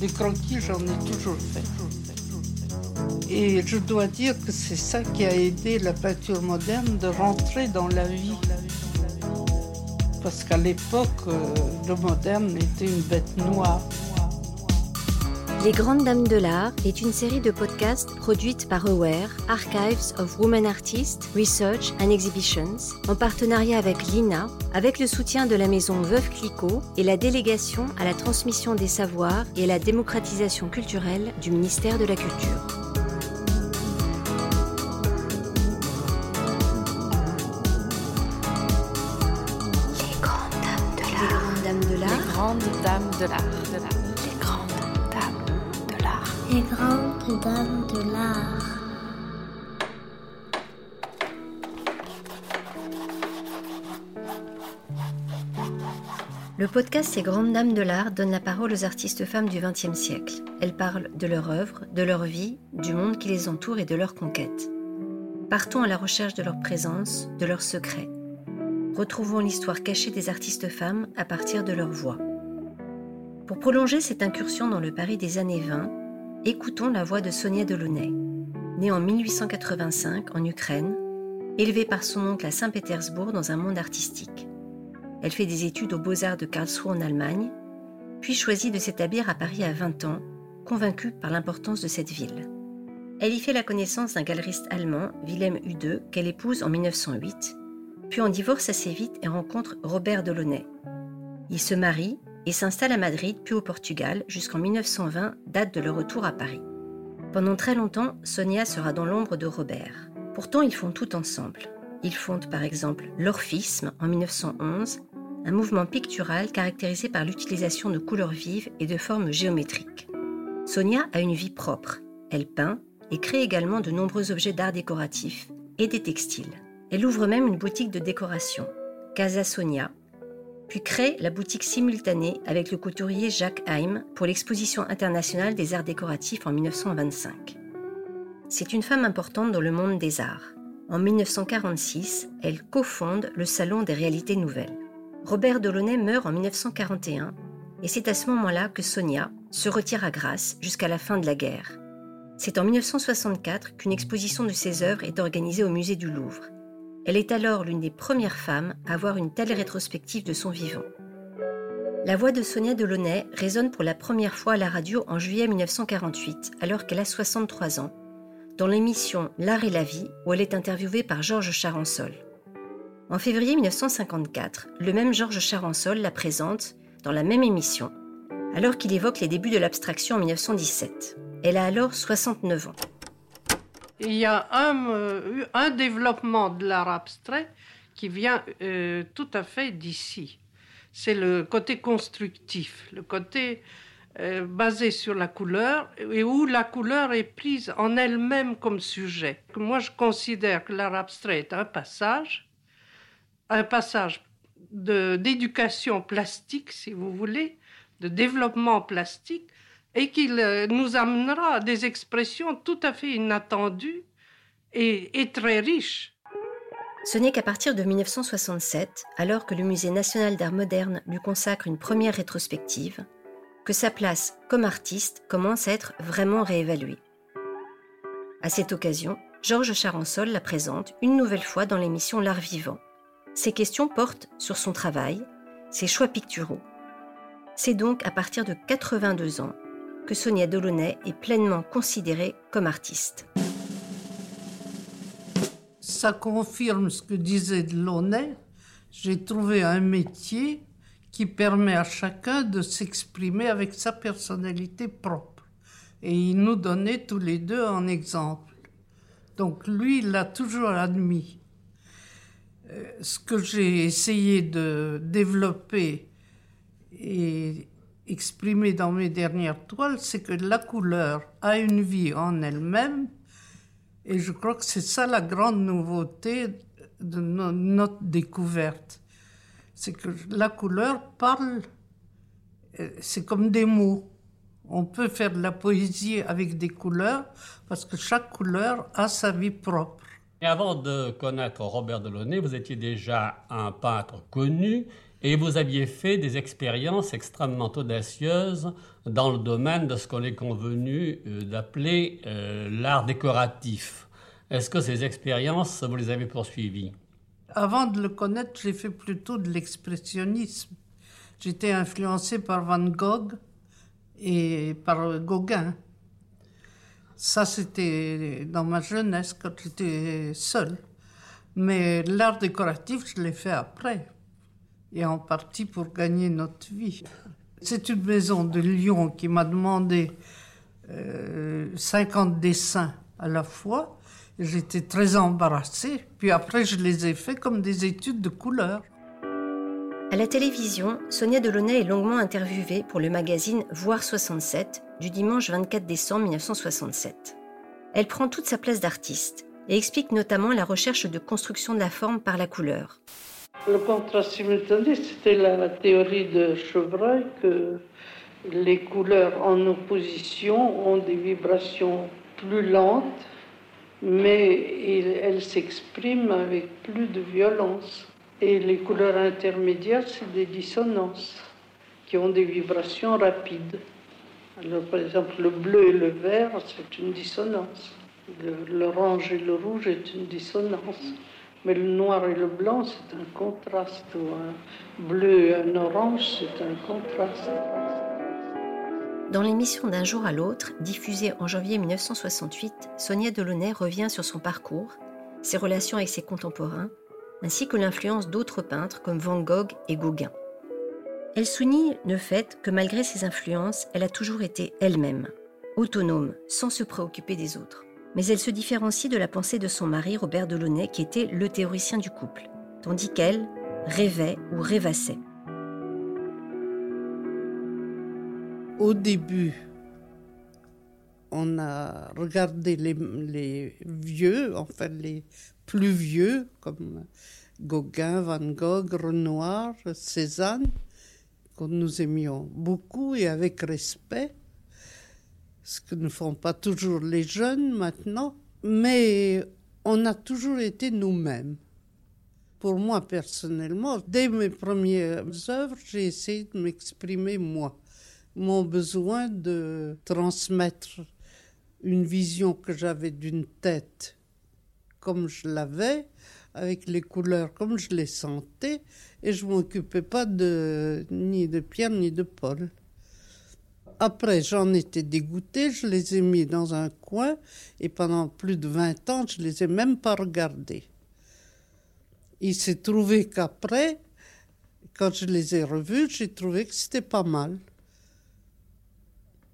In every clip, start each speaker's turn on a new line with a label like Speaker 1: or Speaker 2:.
Speaker 1: Les croquis, j'en ai toujours fait. Et je dois dire que c'est ça qui a aidé la peinture moderne de rentrer dans la vie. Parce qu'à l'époque, euh, le moderne était une bête noire.
Speaker 2: Les Grandes Dames de l'Art est une série de podcasts produite par Aware, Archives of Women Artists, Research and Exhibitions, en partenariat avec l'INA, avec le soutien de la maison Veuve Clicquot et la délégation à la transmission des savoirs et à la démocratisation culturelle du ministère de la Culture. Les Grandes Dames de l'Art.
Speaker 3: Les grandes dames de l'art.
Speaker 2: Le podcast Ces grandes dames de l'art donne la parole aux artistes femmes du XXe siècle. Elles parlent de leur œuvre, de leur vie, du monde qui les entoure et de leurs conquêtes. Partons à la recherche de leur présence, de leurs secrets. Retrouvons l'histoire cachée des artistes femmes à partir de leur voix. Pour prolonger cette incursion dans le Paris des années 20, écoutons la voix de Sonia Delaunay. Née en 1885 en Ukraine, élevée par son oncle à Saint-Pétersbourg dans un monde artistique. Elle fait des études aux Beaux-Arts de Karlsruhe en Allemagne, puis choisit de s'établir à Paris à 20 ans, convaincue par l'importance de cette ville. Elle y fait la connaissance d'un galeriste allemand, Wilhelm Hude, qu'elle épouse en 1908, puis en divorce assez vite et rencontre Robert Delaunay. Ils se marient et s'installent à Madrid puis au Portugal jusqu'en 1920, date de leur retour à Paris. Pendant très longtemps, Sonia sera dans l'ombre de Robert. Pourtant, ils font tout ensemble. Ils fondent par exemple l'Orphisme en 1911, un mouvement pictural caractérisé par l'utilisation de couleurs vives et de formes géométriques. Sonia a une vie propre. Elle peint et crée également de nombreux objets d'art décoratif et des textiles. Elle ouvre même une boutique de décoration, Casa Sonia, puis crée la boutique simultanée avec le couturier Jacques Haim pour l'exposition internationale des arts décoratifs en 1925. C'est une femme importante dans le monde des arts. En 1946, elle cofonde le Salon des réalités nouvelles. Robert Delaunay meurt en 1941 et c'est à ce moment-là que Sonia se retire à Grasse jusqu'à la fin de la guerre. C'est en 1964 qu'une exposition de ses œuvres est organisée au musée du Louvre. Elle est alors l'une des premières femmes à avoir une telle rétrospective de son vivant. La voix de Sonia Delaunay résonne pour la première fois à la radio en juillet 1948, alors qu'elle a 63 ans, dans l'émission L'art et la vie, où elle est interviewée par Georges Charansol. En février 1954, le même Georges Charansol la présente dans la même émission, alors qu'il évoque les débuts de l'abstraction en 1917. Elle a alors 69 ans.
Speaker 1: Il y a un, euh, un développement de l'art abstrait qui vient euh, tout à fait d'ici. C'est le côté constructif, le côté euh, basé sur la couleur et où la couleur est prise en elle-même comme sujet. Moi, je considère que l'art abstrait est un passage, un passage d'éducation plastique, si vous voulez, de développement plastique, et qu'il euh, nous amènera des expressions tout à fait inattendues et, et très riches.
Speaker 2: Ce n'est qu'à partir de 1967, alors que le Musée national d'art moderne lui consacre une première rétrospective, que sa place comme artiste commence à être vraiment réévaluée. À cette occasion, Georges Charansol la présente une nouvelle fois dans l'émission L'art vivant. Ses questions portent sur son travail, ses choix picturaux. C'est donc à partir de 82 ans que Sonia Delaunay est pleinement considérée comme artiste.
Speaker 1: Ça confirme ce que disait Delaunay. J'ai trouvé un métier qui permet à chacun de s'exprimer avec sa personnalité propre. Et il nous donnait tous les deux un exemple. Donc lui, il l'a toujours admis. Euh, Ce que j'ai essayé de développer et exprimer dans mes dernières toiles, c'est que la couleur a une vie en elle-même et je crois que c'est ça la grande nouveauté de no- notre découverte. C'est que la couleur parle, euh, c'est comme des mots. On peut faire de la poésie avec des couleurs parce que chaque couleur a sa vie propre.
Speaker 4: Et avant de connaître Robert Delaunay, vous étiez déjà un peintre connu Et vous aviez fait des expériences extrêmement audacieuses dans le domaine de ce qu'on est convenu euh, d'appeler euh, l'art décoratif. Est-ce que ces expériences, vous les avez poursuivies?
Speaker 1: Avant de le connaître, j'ai fait plutôt de l'expressionnisme. J'étais influencé par Van Gogh et par Gauguin. Ça, c'était dans ma jeunesse, quand j'étais seule. Mais l'art décoratif, je l'ai fait après et en partie pour gagner notre vie. C'est une maison de Lyon qui m'a demandé 50 euh, dessins à la fois. J'étais très embarrassée. Puis après, je les ai faits comme des études de couleurs.
Speaker 2: À la télévision, Sonia Delaunay est longuement interviewée pour le magazine Voir 67 du dimanche 24 décembre 1967. Elle prend toute sa place d'artiste et explique notamment la recherche de construction de la forme par la couleur.
Speaker 1: Le contraste simultané, c'était la théorie de Chevreuil que les couleurs en opposition ont des vibrations plus lentes, mais elles s'expriment avec plus de violence. Et les couleurs intermédiaires, c'est des dissonances qui ont des vibrations rapides. Alors, par exemple, le bleu et le vert, c'est une dissonance. L'orange et le rouge est une dissonance. Mais le noir et le blanc, c'est un contraste. Un bleu et un orange, c'est un contraste.
Speaker 2: Dans l'émission D'un jour à l'autre, diffusée en janvier 1968, Sonia Delaunay revient sur son parcours, ses relations avec ses contemporains, ainsi que l'influence d'autres peintres comme Van Gogh et Gauguin. Elle souligne le fait que malgré ses influences, elle a toujours été elle-même, autonome, sans se préoccuper des autres mais elle se différencie de la pensée de son mari Robert Delaunay qui était le théoricien du couple, tandis qu'elle rêvait ou rêvassait.
Speaker 1: Au début, on a regardé les, vieux, enfin les plus vieux, comme Gauguin, Van Gogh, Renoir, Cézanne, que nous aimions beaucoup et avec respect ce que ne font pas toujours les jeunes maintenant, mais on a toujours été nous-mêmes. Pour moi personnellement, dès mes premières œuvres, j'ai essayé de m'exprimer moi. Mon besoin de transmettre une vision que j'avais d'une tête comme je l'avais, avec les couleurs comme je les sentais, et je m'occupais pas de, ni de Pierre ni de Paul. Après, j'en étais dégoûtée, je les ai mis dans un coin et pendant plus de 20 ans, je les ai même pas regardés. Il s'est trouvé qu'après, quand je les ai revus, j'ai trouvé que c'était pas mal.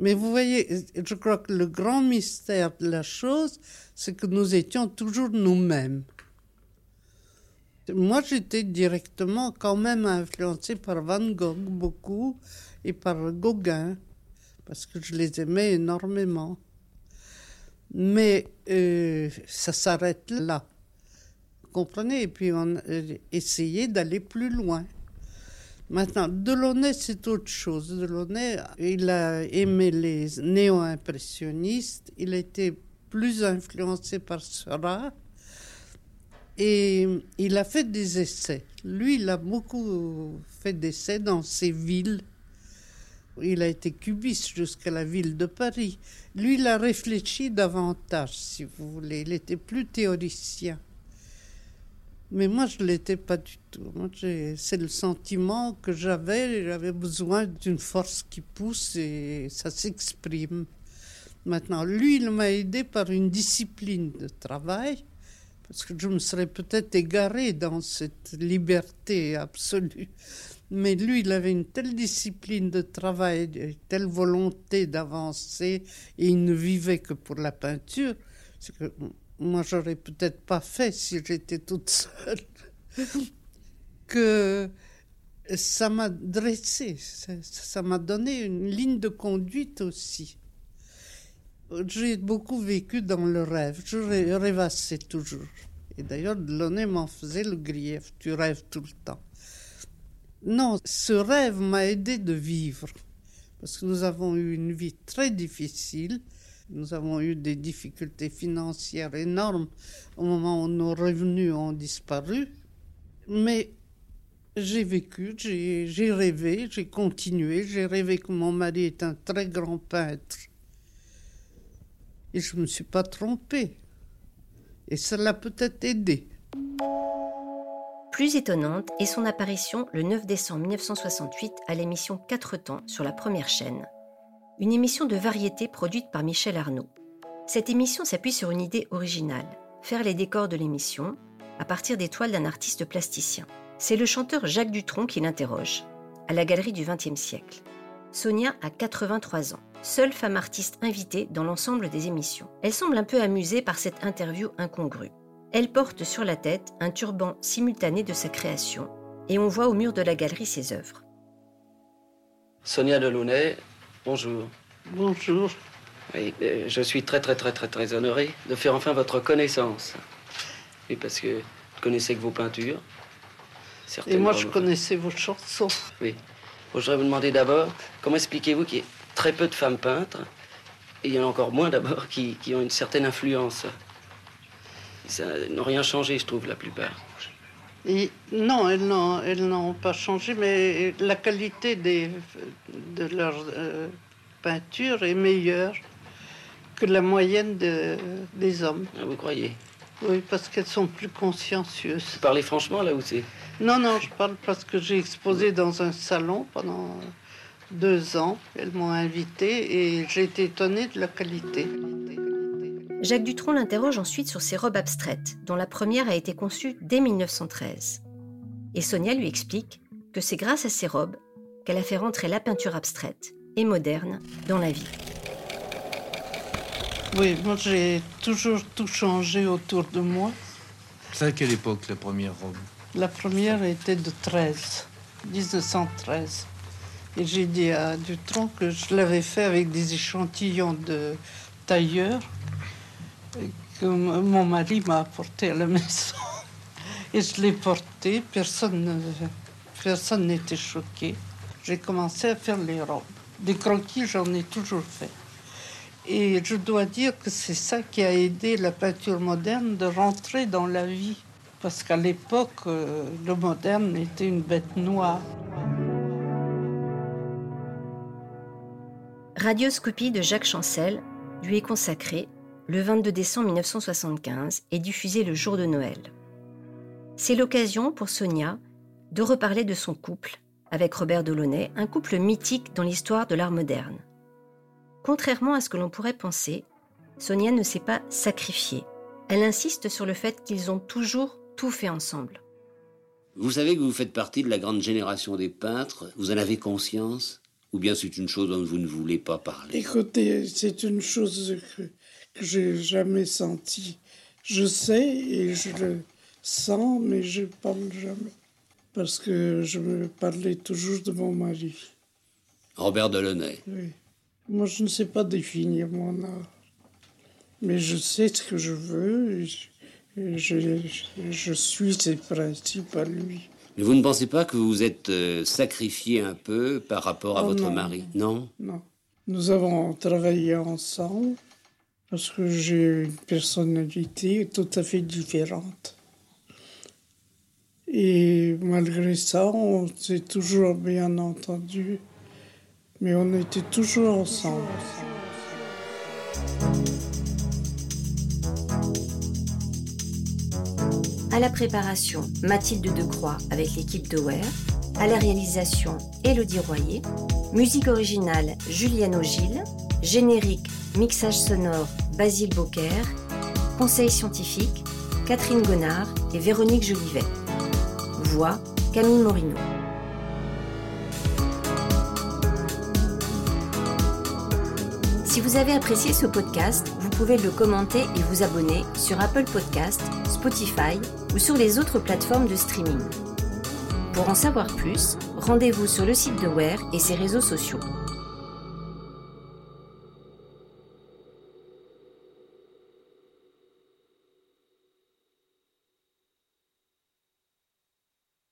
Speaker 1: Mais vous voyez, je crois que le grand mystère de la chose, c'est que nous étions toujours nous-mêmes. Moi, j'étais directement quand même influencée par Van Gogh beaucoup et par Gauguin parce que je les aimais énormément. Mais euh, ça s'arrête là. Vous comprenez? Et puis on a essayé d'aller plus loin. Maintenant, Delaunay, c'est autre chose. Delaunay, il a aimé les néo-impressionnistes, il a été plus influencé par Seurat et il a fait des essais. Lui, il a beaucoup fait d'essais dans ses villes il a été cubiste jusqu'à la ville de Paris. Lui, il a réfléchi davantage, si vous voulez. Il était plus théoricien. Mais moi, je ne l'étais pas du tout. C'est le sentiment que j'avais. J'avais besoin d'une force qui pousse et ça s'exprime. Maintenant, lui, il m'a aidé par une discipline de travail, parce que je me serais peut-être égaré dans cette liberté absolue. Mais lui, il avait une telle discipline de travail, une telle volonté d'avancer, et il ne vivait que pour la peinture. Que moi, j'aurais peut-être pas fait si j'étais toute seule. que ça m'a dressé, ça m'a donné une ligne de conduite aussi. J'ai beaucoup vécu dans le rêve, je rêvassais toujours. Et d'ailleurs, Delaunay m'en faisait le grief, tu rêves tout le temps. Non, ce rêve m'a aidé de vivre, parce que nous avons eu une vie très difficile. Nous avons eu des difficultés financières énormes au moment où nos revenus ont disparu. Mais J'ai vécu, j'ai rêvé, j'ai continué. J'ai rêvé que mon mari est un très grand peintre. Et je ne me suis pas trompée. Et ça l'a peut-être aidé.
Speaker 2: Plus étonnante est son apparition le 9 décembre 1968 à l'émission 4 temps sur la première chaîne, une émission de variété produite par Michel Arnaud. Cette émission s'appuie sur une idée originale, faire les décors de l'émission à partir des toiles d'un artiste plasticien. C'est le chanteur Jacques Dutronc qui l'interroge, à la galerie du XXe siècle. Sonia a 83 ans, seule femme artiste invitée dans l'ensemble des émissions. Elle semble un peu amusée par cette interview incongrue. Elle porte sur la tête un turban simultané de sa création, et on voit au mur de la galerie ses œuvres.
Speaker 5: Sonia Delaunay, bonjour.
Speaker 1: Bonjour.
Speaker 5: Oui, euh, je suis très très très très très honoré de faire enfin votre connaissance. Oui, parce que je connaissais que vos peintures.
Speaker 1: Et moi, je connaissais vos chansons.
Speaker 5: Oui. Bon, je voudrais vous demander d'abord, comment expliquez-vous qu'il y ait très peu de femmes peintres, et il y en a encore moins d'abord qui, qui ont une certaine influence? N'ont rien changé, je trouve, la plupart.
Speaker 1: Et non, elles n'ont, elles n'ont pas changé, mais la qualité des, de leur euh, peinture est meilleure que la moyenne de- des hommes.
Speaker 5: Ah, Vous croyez?
Speaker 1: Oui, parce qu'elles sont plus consciencieuses.
Speaker 5: Vous parlez franchement, là où c'est?
Speaker 1: Non, non, je parle parce que j'ai exposé dans un salon pendant deux ans. Elles m'ont invité et j'ai été étonnée de la qualité.
Speaker 2: Jacques Dutronc l'interroge ensuite sur ses robes abstraites, dont la première a été conçue dès 1913. Et Sonia lui explique que c'est grâce à ces robes qu'elle a fait rentrer la peinture abstraite et moderne dans la vie.
Speaker 1: Oui, moi j'ai toujours tout changé autour de moi.
Speaker 6: C'est à quelle époque la première robe?
Speaker 1: La première était de 13, 1913. Et j'ai dit à Dutronc que je l'avais fait avec des échantillons de tailleurs que mon mari m'a apporté à la maison. Et je l'ai porté, personne ne- personne n'était choqué. J'ai commencé à faire les robes. Des croquis, j'en ai toujours fait. Et je dois dire que c'est ça qui a aidé la peinture moderne de rentrer dans la vie. Parce qu'à l'époque, euh, le moderne était une bête noire.
Speaker 2: Radioscopie de Jacques Chancel lui est consacrée le 22 décembre 1975 et diffusée le jour de Noël. C'est l'occasion pour Sonia de reparler de son couple avec Robert Delaunay, un couple mythique dans l'histoire de l'art moderne. Contrairement à ce que l'on pourrait penser, Sonia ne s'est pas sacrifiée. Elle insiste sur le fait qu'ils ont toujours tout fait ensemble.
Speaker 7: Vous savez que vous faites partie de la grande génération des peintres, vous en avez conscience? Ou bien c'est une chose dont vous ne voulez pas parler?
Speaker 8: Écoutez, c'est une chose que, que j'ai jamais sentie. Je sais et je le sens, mais je parle jamais. Parce que je me parlais toujours de mon mari.
Speaker 7: Robert Delaunay.
Speaker 8: Oui. Moi, je ne sais pas définir mon art. Mais je sais ce que je veux et je, et je, je suis ses principes à lui.
Speaker 7: Mais vous ne pensez pas que vous vous êtes euh, sacrifié un peu par rapport à
Speaker 8: Oh
Speaker 7: votre
Speaker 8: non.
Speaker 7: mari? Non?
Speaker 8: Non. Nous avons travaillé ensemble parce que j'ai une personnalité tout à fait différente. Et malgré ça, on s'est toujours bien entendu, mais on était toujours ensemble.
Speaker 2: À la préparation, Mathilde Decroix avec l'équipe de Ware. À la réalisation, Élodie Royer. Musique originale, Juliane Ogil. Générique, mixage sonore, Basile Beaucaire. Conseil scientifique, Catherine Gonard et Véronique Jolivet. Voix, Camille Morino. Si vous avez apprécié ce podcast, vous pouvez le commenter et vous abonner sur Apple Podcast, Spotify ou sur les autres plateformes de streaming. Pour en savoir plus, rendez-vous sur le site de Ware et ses réseaux sociaux.